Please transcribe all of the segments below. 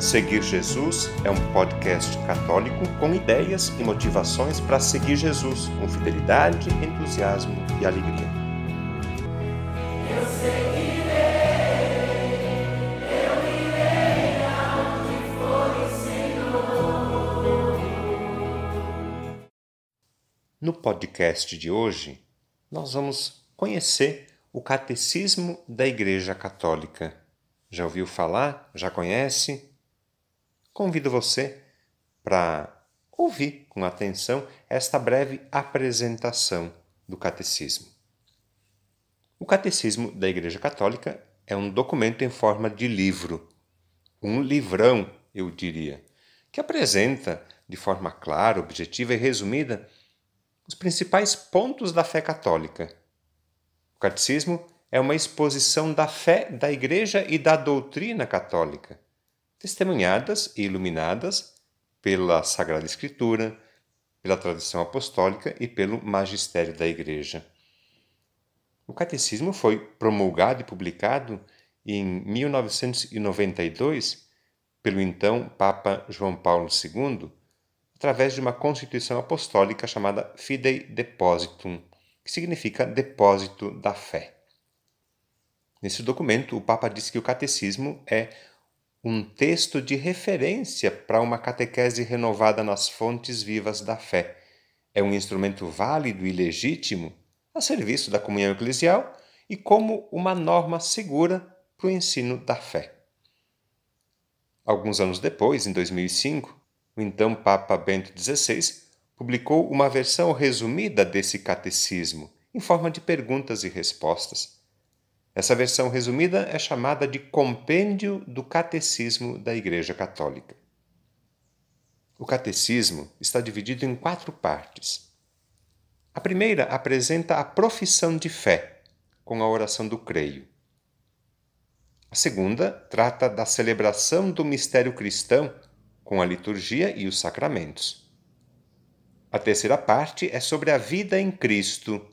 Seguir Jesus é um podcast católico com ideias e motivações para seguir Jesus com fidelidade, entusiasmo e alegria. Eu seguirei, eu irei for o Senhor. No podcast de hoje, nós vamos conhecer o Catecismo da Igreja Católica. Já ouviu falar? Já conhece? Convido você para ouvir com atenção esta breve apresentação do Catecismo. O Catecismo da Igreja Católica é um documento em forma de livro, um livrão, eu diria, que apresenta de forma clara, objetiva e resumida os principais pontos da fé católica. O Catecismo é uma exposição da fé da Igreja e da doutrina católica testemunhadas e iluminadas pela Sagrada Escritura, pela tradição apostólica e pelo magistério da Igreja. O catecismo foi promulgado e publicado em 1992 pelo então Papa João Paulo II, através de uma constituição apostólica chamada Fidei Depositum, que significa depósito da fé. Nesse documento, o Papa diz que o catecismo é um texto de referência para uma catequese renovada nas fontes vivas da fé. É um instrumento válido e legítimo a serviço da comunhão eclesial e como uma norma segura para o ensino da fé. Alguns anos depois, em 2005, o então Papa Bento XVI publicou uma versão resumida desse catecismo, em forma de perguntas e respostas. Essa versão resumida é chamada de Compêndio do Catecismo da Igreja Católica. O catecismo está dividido em quatro partes. A primeira apresenta a profissão de fé, com a oração do creio. A segunda trata da celebração do mistério cristão, com a liturgia e os sacramentos. A terceira parte é sobre a vida em Cristo,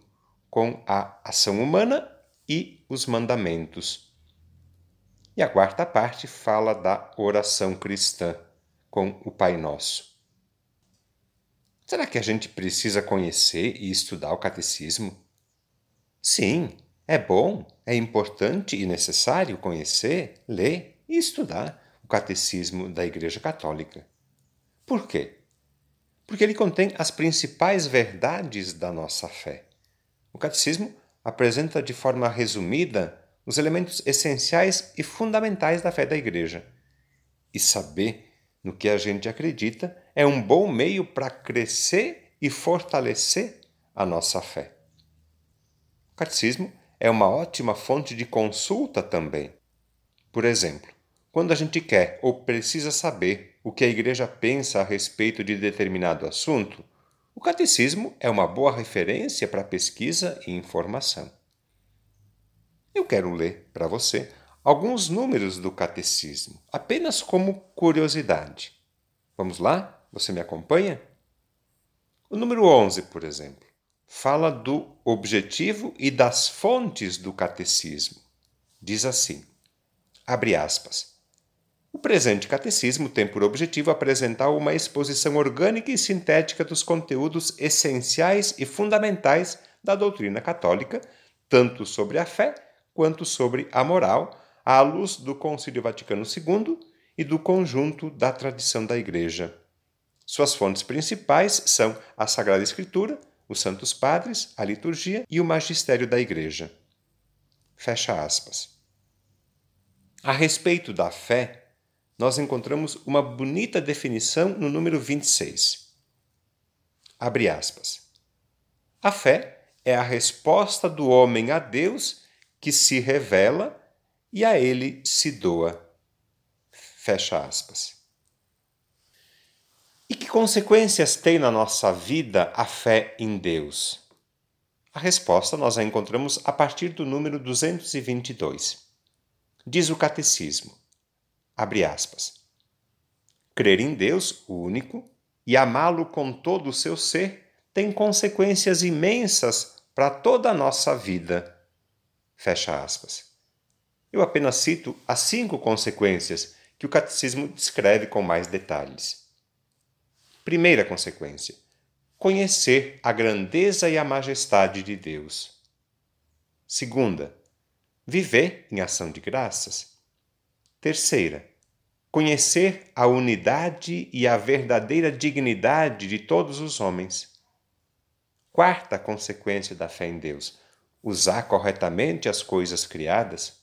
com a ação humana e os mandamentos. E a quarta parte fala da oração cristã com o Pai Nosso. Será que a gente precisa conhecer e estudar o catecismo? Sim, é bom, é importante e necessário conhecer, ler e estudar o catecismo da Igreja Católica. Por quê? Porque ele contém as principais verdades da nossa fé. O catecismo apresenta de forma resumida os elementos essenciais e fundamentais da fé da Igreja. E saber no que a gente acredita é um bom meio para crescer e fortalecer a nossa fé. O catecismo é uma ótima fonte de consulta também. Por exemplo, quando a gente quer ou precisa saber o que a Igreja pensa a respeito de determinado assunto, o catecismo é uma boa referência para pesquisa e informação. Eu quero ler para você alguns números do catecismo, apenas como curiosidade. Vamos lá? Você me acompanha? O número 11, por exemplo, fala do objetivo e das fontes do catecismo. Diz assim: abre aspas. O presente catecismo tem por objetivo apresentar uma exposição orgânica e sintética dos conteúdos essenciais e fundamentais da doutrina católica, tanto sobre a fé quanto sobre a moral, à luz do Concílio Vaticano II e do conjunto da tradição da Igreja. Suas fontes principais são a Sagrada Escritura, os Santos Padres, a liturgia e o magistério da Igreja. Fecha aspas. A respeito da fé, nós encontramos uma bonita definição no número 26. Abre aspas. A fé é a resposta do homem a Deus que se revela e a ele se doa. Fecha aspas. E que consequências tem na nossa vida a fé em Deus? A resposta nós a encontramos a partir do número 222. Diz o Catecismo: Abre aspas. Crer em Deus, o único, e amá-lo com todo o seu ser tem consequências imensas para toda a nossa vida. Fecha aspas. Eu apenas cito as cinco consequências que o catecismo descreve com mais detalhes. Primeira consequência: conhecer a grandeza e a majestade de Deus. Segunda, viver em ação de graças. Terceira, conhecer a unidade e a verdadeira dignidade de todos os homens. Quarta consequência da fé em Deus: usar corretamente as coisas criadas.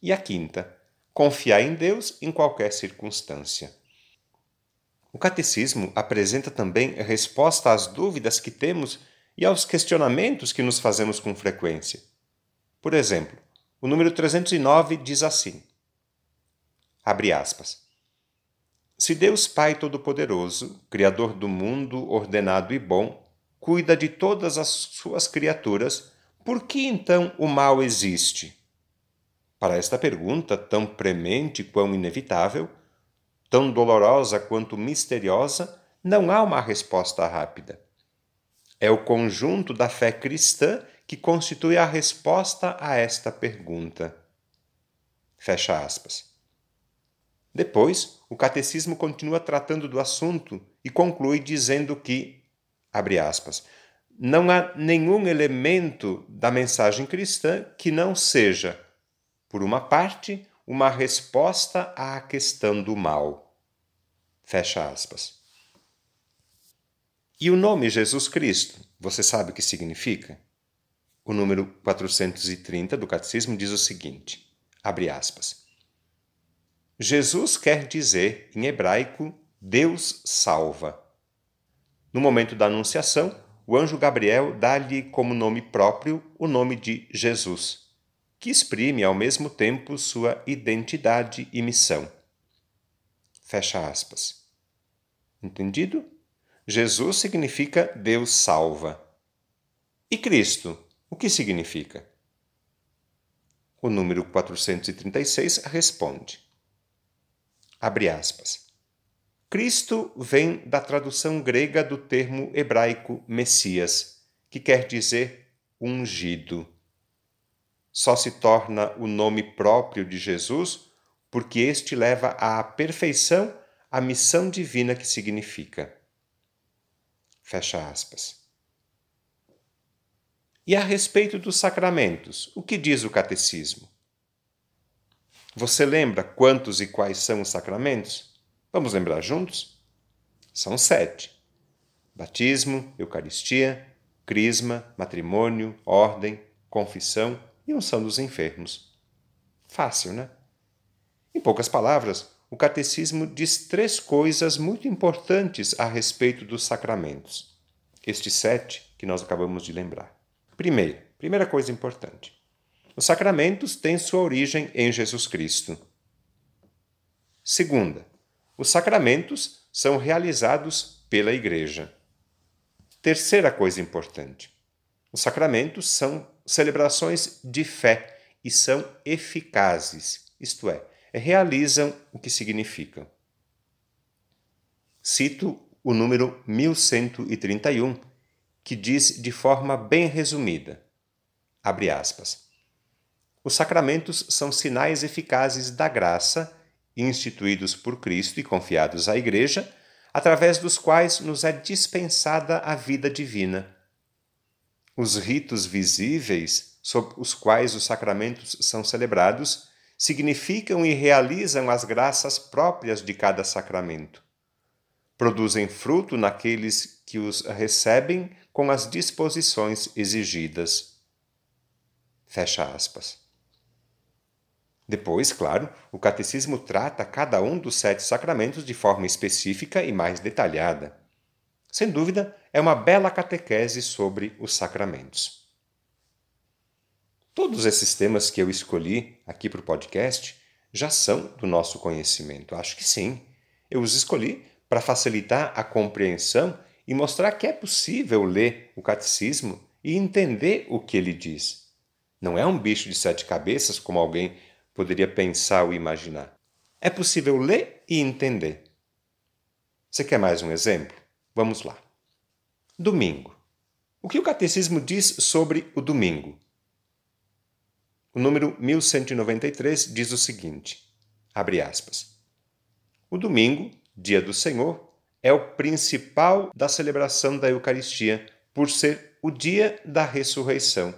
E a quinta, confiar em Deus em qualquer circunstância. O catecismo apresenta também resposta às dúvidas que temos e aos questionamentos que nos fazemos com frequência. Por exemplo, o número 309 diz assim: Abre aspas. Se Deus Pai Todo-Poderoso, Criador do mundo ordenado e bom, cuida de todas as suas criaturas, por que então o mal existe? Para esta pergunta, tão premente quão inevitável, tão dolorosa quanto misteriosa, não há uma resposta rápida. É o conjunto da fé cristã que constitui a resposta a esta pergunta. Fecha aspas. Depois, o catecismo continua tratando do assunto e conclui dizendo que, abre aspas, não há nenhum elemento da mensagem cristã que não seja por uma parte, uma resposta à questão do mal. Fecha aspas. E o nome Jesus Cristo, você sabe o que significa? O número 430 do Catecismo diz o seguinte: abre aspas. Jesus quer dizer, em hebraico, Deus salva. No momento da Anunciação, o anjo Gabriel dá-lhe como nome próprio o nome de Jesus que exprime ao mesmo tempo sua identidade e missão. Fecha aspas. Entendido? Jesus significa Deus salva. E Cristo, o que significa? O número 436 responde. Abre aspas. Cristo vem da tradução grega do termo hebraico Messias, que quer dizer ungido só se torna o nome próprio de Jesus porque este leva à perfeição a missão divina que significa. Fecha aspas. E a respeito dos sacramentos, o que diz o catecismo? Você lembra quantos e quais são os sacramentos? Vamos lembrar juntos? São sete: batismo, Eucaristia, crisma, matrimônio, ordem, confissão, e unção dos enfermos. Fácil, né? Em poucas palavras, o catecismo diz três coisas muito importantes a respeito dos sacramentos. Estes sete que nós acabamos de lembrar. Primeiro, primeira coisa importante: os sacramentos têm sua origem em Jesus Cristo. Segunda, os sacramentos são realizados pela Igreja. Terceira coisa importante: os sacramentos são celebrações de fé e são eficazes, isto é, realizam o que significam. Cito o número 1131, que diz de forma bem resumida: abre aspas. Os sacramentos são sinais eficazes da graça, instituídos por Cristo e confiados à Igreja, através dos quais nos é dispensada a vida divina os ritos visíveis sob os quais os sacramentos são celebrados significam e realizam as graças próprias de cada sacramento. Produzem fruto naqueles que os recebem com as disposições exigidas. Fecha aspas. Depois, claro, o catecismo trata cada um dos sete sacramentos de forma específica e mais detalhada. Sem dúvida, é uma bela catequese sobre os sacramentos. Todos esses temas que eu escolhi aqui para o podcast já são do nosso conhecimento. Acho que sim. Eu os escolhi para facilitar a compreensão e mostrar que é possível ler o catecismo e entender o que ele diz. Não é um bicho de sete cabeças como alguém poderia pensar ou imaginar. É possível ler e entender. Você quer mais um exemplo? Vamos lá. Domingo. O que o catecismo diz sobre o domingo? O número 1193 diz o seguinte: abre aspas. O domingo, dia do Senhor, é o principal da celebração da Eucaristia, por ser o dia da ressurreição.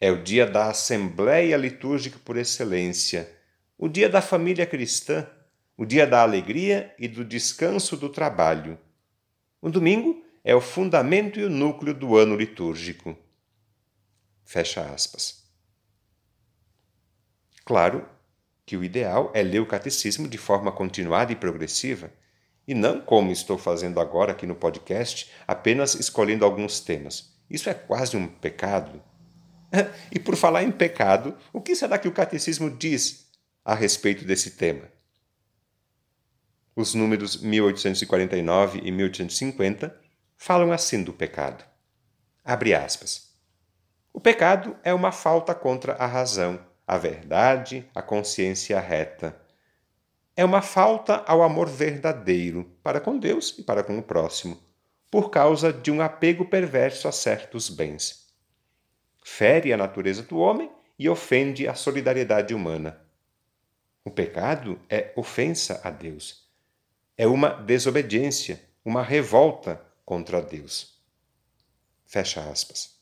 É o dia da Assembleia Litúrgica por excelência, o dia da família cristã, o dia da alegria e do descanso do trabalho. O domingo é o fundamento e o núcleo do ano litúrgico. Fecha aspas. Claro que o ideal é ler o catecismo de forma continuada e progressiva, e não como estou fazendo agora aqui no podcast, apenas escolhendo alguns temas. Isso é quase um pecado. e por falar em pecado, o que será que o catecismo diz a respeito desse tema? Os números 1849 e 1850 falam assim do pecado. Abre aspas. O pecado é uma falta contra a razão a verdade, a consciência reta. É uma falta ao amor verdadeiro para com Deus e para com o próximo, por causa de um apego perverso a certos bens. Fere a natureza do homem e ofende a solidariedade humana. O pecado é ofensa a Deus. É uma desobediência, uma revolta contra Deus. Fecha aspas.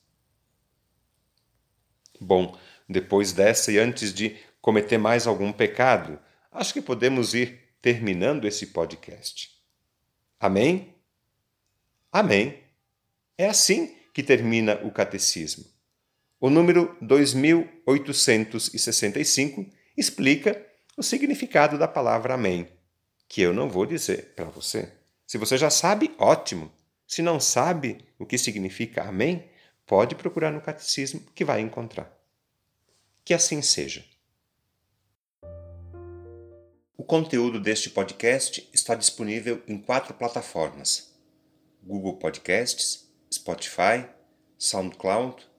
Bom, depois dessa e antes de cometer mais algum pecado, acho que podemos ir terminando esse podcast. Amém? Amém. É assim que termina o catecismo. O número 2865 explica o significado da palavra Amém, que eu não vou dizer para você. Se você já sabe, ótimo. Se não sabe o que significa Amém, pode procurar no catecismo que vai encontrar. Que assim seja. O conteúdo deste podcast está disponível em quatro plataformas: Google Podcasts, Spotify, SoundCloud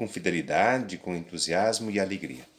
com fidelidade, com entusiasmo e alegria.